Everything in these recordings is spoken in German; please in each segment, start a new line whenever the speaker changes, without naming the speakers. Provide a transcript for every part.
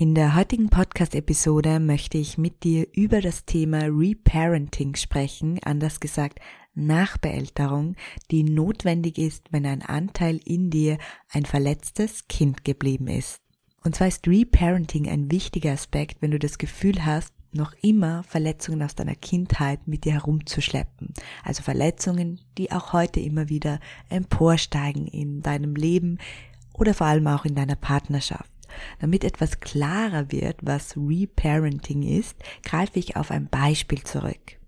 In der heutigen Podcast-Episode möchte ich mit dir über das Thema Reparenting sprechen, anders gesagt Nachbeälterung, die notwendig ist, wenn ein Anteil in dir ein verletztes Kind geblieben ist. Und zwar ist Reparenting ein wichtiger Aspekt, wenn du das Gefühl hast, noch immer Verletzungen aus deiner Kindheit mit dir herumzuschleppen. Also Verletzungen, die auch heute immer wieder emporsteigen in deinem Leben oder vor allem auch in deiner Partnerschaft. Damit etwas klarer wird, was Reparenting ist, greife ich auf ein Beispiel zurück.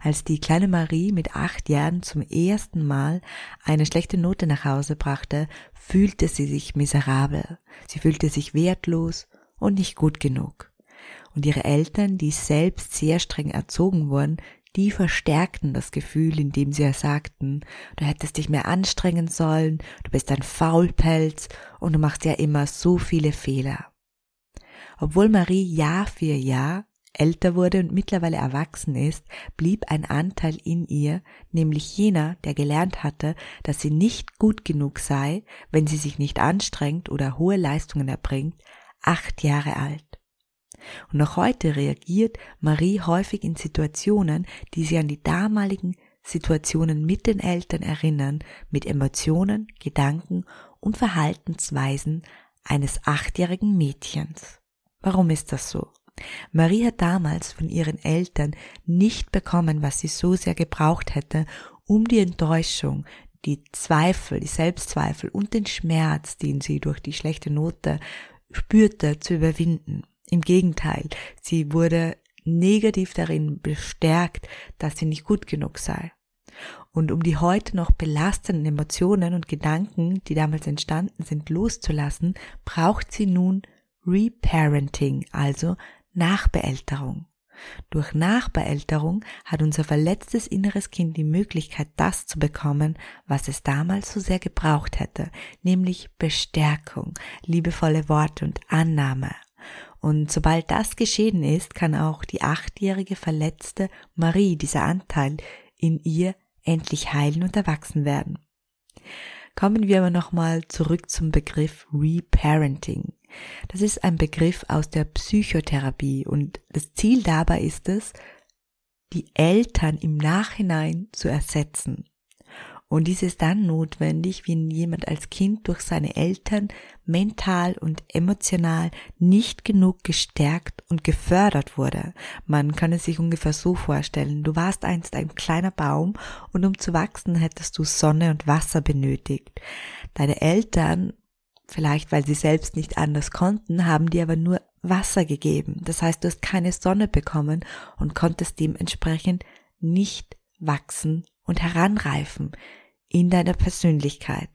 Als die kleine Marie mit acht Jahren zum ersten Mal eine schlechte Note nach Hause brachte, fühlte sie sich miserabel. Sie fühlte sich wertlos und nicht gut genug. Und ihre Eltern, die selbst sehr streng erzogen wurden, die verstärkten das Gefühl, indem sie ihr sagten, du hättest dich mehr anstrengen sollen, du bist ein Faulpelz und du machst ja immer so viele Fehler. Obwohl Marie Jahr für Jahr älter wurde und mittlerweile erwachsen ist, blieb ein Anteil in ihr, nämlich jener, der gelernt hatte, dass sie nicht gut genug sei, wenn sie sich nicht anstrengt oder hohe Leistungen erbringt, acht Jahre alt. Und noch heute reagiert Marie häufig in Situationen, die sie an die damaligen Situationen mit den Eltern erinnern, mit Emotionen, Gedanken und Verhaltensweisen eines achtjährigen Mädchens. Warum ist das so? Marie hat damals von ihren Eltern nicht bekommen, was sie so sehr gebraucht hätte, um die Enttäuschung, die Zweifel, die Selbstzweifel und den Schmerz, den sie durch die schlechte Note spürte, zu überwinden. Im Gegenteil, sie wurde negativ darin bestärkt, dass sie nicht gut genug sei. Und um die heute noch belastenden Emotionen und Gedanken, die damals entstanden sind, loszulassen, braucht sie nun Reparenting, also Nachbeälterung. Durch Nachbeälterung hat unser verletztes inneres Kind die Möglichkeit, das zu bekommen, was es damals so sehr gebraucht hätte, nämlich Bestärkung, liebevolle Worte und Annahme. Und sobald das geschehen ist, kann auch die achtjährige verletzte Marie, dieser Anteil in ihr, endlich heilen und erwachsen werden. Kommen wir aber nochmal zurück zum Begriff Reparenting. Das ist ein Begriff aus der Psychotherapie und das Ziel dabei ist es, die Eltern im Nachhinein zu ersetzen. Und ist dann notwendig, wenn jemand als Kind durch seine Eltern mental und emotional nicht genug gestärkt und gefördert wurde. Man kann es sich ungefähr so vorstellen. Du warst einst ein kleiner Baum und um zu wachsen hättest du Sonne und Wasser benötigt. Deine Eltern, vielleicht weil sie selbst nicht anders konnten, haben dir aber nur Wasser gegeben. Das heißt, du hast keine Sonne bekommen und konntest dementsprechend nicht wachsen und heranreifen in deiner Persönlichkeit.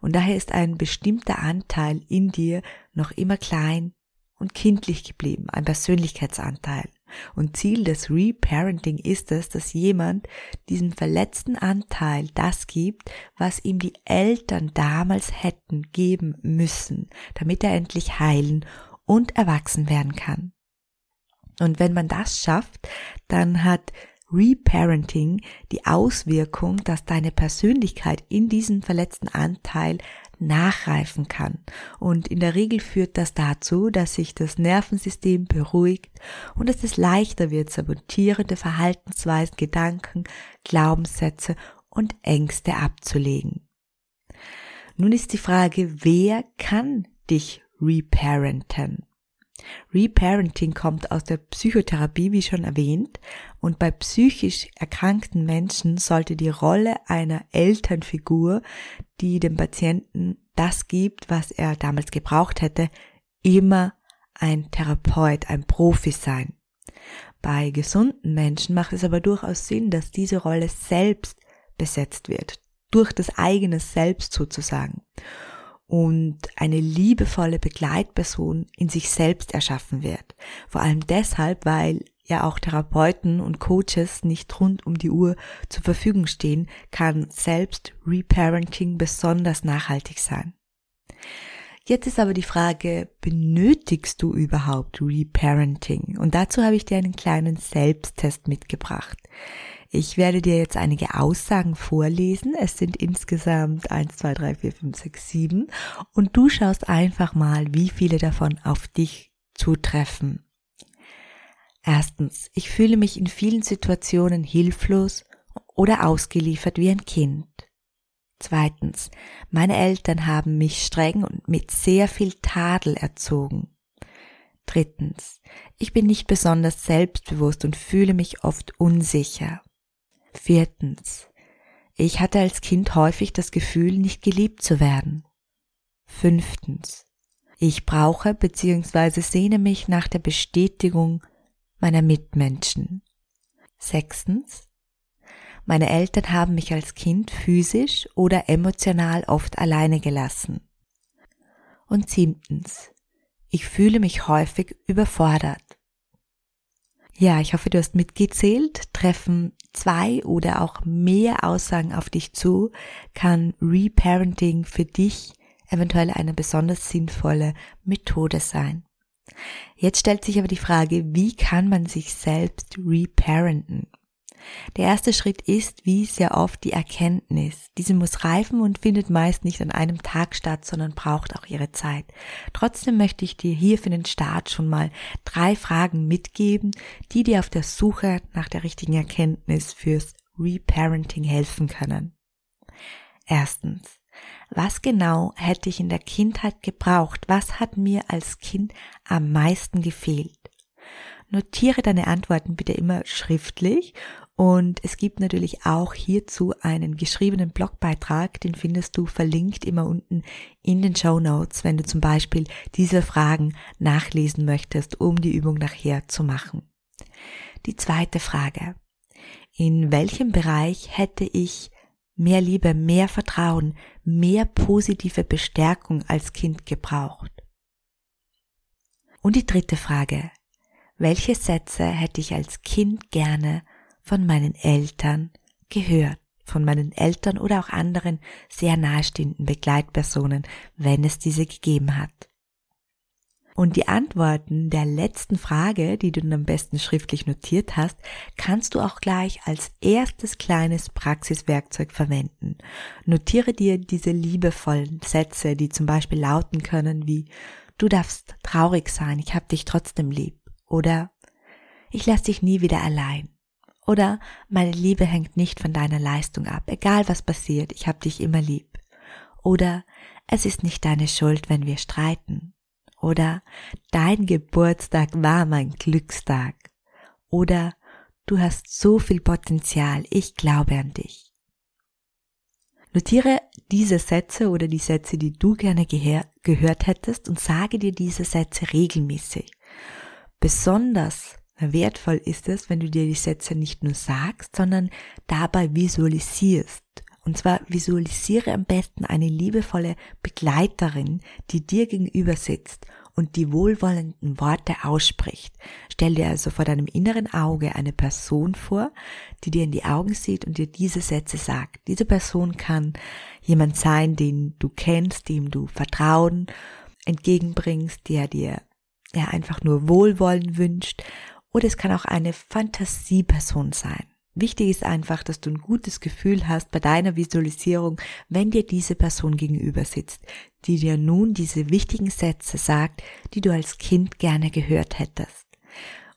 Und daher ist ein bestimmter Anteil in dir noch immer klein und kindlich geblieben, ein Persönlichkeitsanteil. Und Ziel des Reparenting ist es, dass jemand diesem verletzten Anteil das gibt, was ihm die Eltern damals hätten geben müssen, damit er endlich heilen und erwachsen werden kann. Und wenn man das schafft, dann hat Reparenting die Auswirkung, dass deine Persönlichkeit in diesem verletzten Anteil nachreifen kann. Und in der Regel führt das dazu, dass sich das Nervensystem beruhigt und dass es leichter wird, sabotierende Verhaltensweisen, Gedanken, Glaubenssätze und Ängste abzulegen. Nun ist die Frage, wer kann dich reparenten? Reparenting kommt aus der Psychotherapie, wie schon erwähnt, und bei psychisch erkrankten Menschen sollte die Rolle einer Elternfigur, die dem Patienten das gibt, was er damals gebraucht hätte, immer ein Therapeut, ein Profi sein. Bei gesunden Menschen macht es aber durchaus Sinn, dass diese Rolle selbst besetzt wird, durch das eigene Selbst sozusagen. Und eine liebevolle Begleitperson in sich selbst erschaffen wird. Vor allem deshalb, weil ja auch Therapeuten und Coaches nicht rund um die Uhr zur Verfügung stehen, kann selbst Reparenting besonders nachhaltig sein. Jetzt ist aber die Frage, benötigst du überhaupt Reparenting? Und dazu habe ich dir einen kleinen Selbsttest mitgebracht. Ich werde dir jetzt einige Aussagen vorlesen. Es sind insgesamt 1, 2, 3, 4, 5, 6, 7. Und du schaust einfach mal, wie viele davon auf dich zutreffen. Erstens, ich fühle mich in vielen Situationen hilflos oder ausgeliefert wie ein Kind. Zweitens, meine Eltern haben mich streng und mit sehr viel Tadel erzogen. Drittens, ich bin nicht besonders selbstbewusst und fühle mich oft unsicher. Viertens. Ich hatte als Kind häufig das Gefühl, nicht geliebt zu werden. Fünftens. Ich brauche bzw. sehne mich nach der Bestätigung meiner Mitmenschen. Sechstens. Meine Eltern haben mich als Kind physisch oder emotional oft alleine gelassen. Und siebtens. Ich fühle mich häufig überfordert. Ja, ich hoffe, du hast mitgezählt. Treffen zwei oder auch mehr Aussagen auf dich zu, kann Reparenting für dich eventuell eine besonders sinnvolle Methode sein. Jetzt stellt sich aber die Frage, wie kann man sich selbst reparenten? Der erste Schritt ist, wie sehr oft, die Erkenntnis. Diese muss reifen und findet meist nicht an einem Tag statt, sondern braucht auch ihre Zeit. Trotzdem möchte ich dir hier für den Start schon mal drei Fragen mitgeben, die dir auf der Suche nach der richtigen Erkenntnis fürs Reparenting helfen können. Erstens. Was genau hätte ich in der Kindheit gebraucht? Was hat mir als Kind am meisten gefehlt? Notiere deine Antworten bitte immer schriftlich und es gibt natürlich auch hierzu einen geschriebenen Blogbeitrag, den findest du verlinkt immer unten in den Show Notes, wenn du zum Beispiel diese Fragen nachlesen möchtest, um die Übung nachher zu machen. Die zweite Frage. In welchem Bereich hätte ich mehr Liebe, mehr Vertrauen, mehr positive Bestärkung als Kind gebraucht? Und die dritte Frage. Welche Sätze hätte ich als Kind gerne von meinen Eltern gehört, von meinen Eltern oder auch anderen sehr nahestehenden Begleitpersonen, wenn es diese gegeben hat. Und die Antworten der letzten Frage, die du am besten schriftlich notiert hast, kannst du auch gleich als erstes kleines Praxiswerkzeug verwenden. Notiere dir diese liebevollen Sätze, die zum Beispiel lauten können wie Du darfst traurig sein, ich hab dich trotzdem lieb. Oder Ich lass dich nie wieder allein. Oder meine Liebe hängt nicht von deiner Leistung ab, egal was passiert, ich hab dich immer lieb. Oder es ist nicht deine Schuld, wenn wir streiten. Oder dein Geburtstag war mein Glückstag. Oder du hast so viel Potenzial, ich glaube an dich. Notiere diese Sätze oder die Sätze, die du gerne gehört hättest und sage dir diese Sätze regelmäßig. Besonders Wertvoll ist es, wenn du dir die Sätze nicht nur sagst, sondern dabei visualisierst. Und zwar visualisiere am besten eine liebevolle Begleiterin, die dir gegenüber sitzt und die wohlwollenden Worte ausspricht. Stell dir also vor deinem inneren Auge eine Person vor, die dir in die Augen sieht und dir diese Sätze sagt. Diese Person kann jemand sein, den du kennst, dem du Vertrauen entgegenbringst, der dir ja einfach nur Wohlwollen wünscht oder es kann auch eine Fantasieperson sein. Wichtig ist einfach, dass du ein gutes Gefühl hast bei deiner Visualisierung, wenn dir diese Person gegenüber sitzt, die dir nun diese wichtigen Sätze sagt, die du als Kind gerne gehört hättest.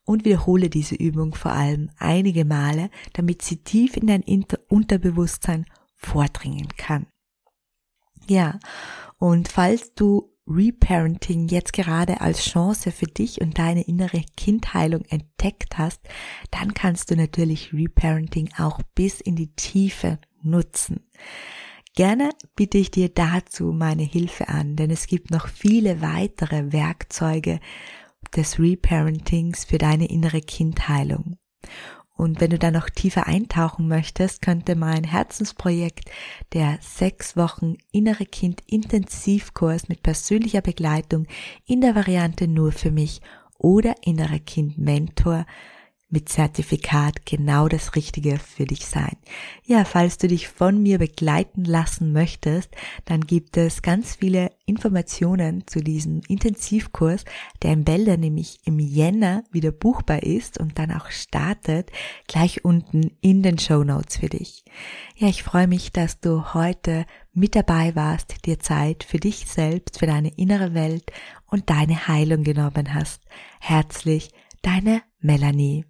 Und wiederhole diese Übung vor allem einige Male, damit sie tief in dein Unterbewusstsein vordringen kann. Ja, und falls du Reparenting jetzt gerade als Chance für dich und deine innere Kindheilung entdeckt hast, dann kannst du natürlich Reparenting auch bis in die Tiefe nutzen. Gerne biete ich dir dazu meine Hilfe an, denn es gibt noch viele weitere Werkzeuge des Reparentings für deine innere Kindheilung. Und wenn du da noch tiefer eintauchen möchtest, könnte mein Herzensprojekt, der sechs Wochen innere Kind Intensivkurs mit persönlicher Begleitung in der Variante nur für mich oder innere Kind Mentor mit Zertifikat genau das Richtige für dich sein. Ja, falls du dich von mir begleiten lassen möchtest, dann gibt es ganz viele Informationen zu diesem Intensivkurs, der im Wälder nämlich im Jänner wieder buchbar ist und dann auch startet, gleich unten in den Show Notes für dich. Ja, ich freue mich, dass du heute mit dabei warst, dir Zeit für dich selbst, für deine innere Welt und deine Heilung genommen hast. Herzlich, deine Melanie.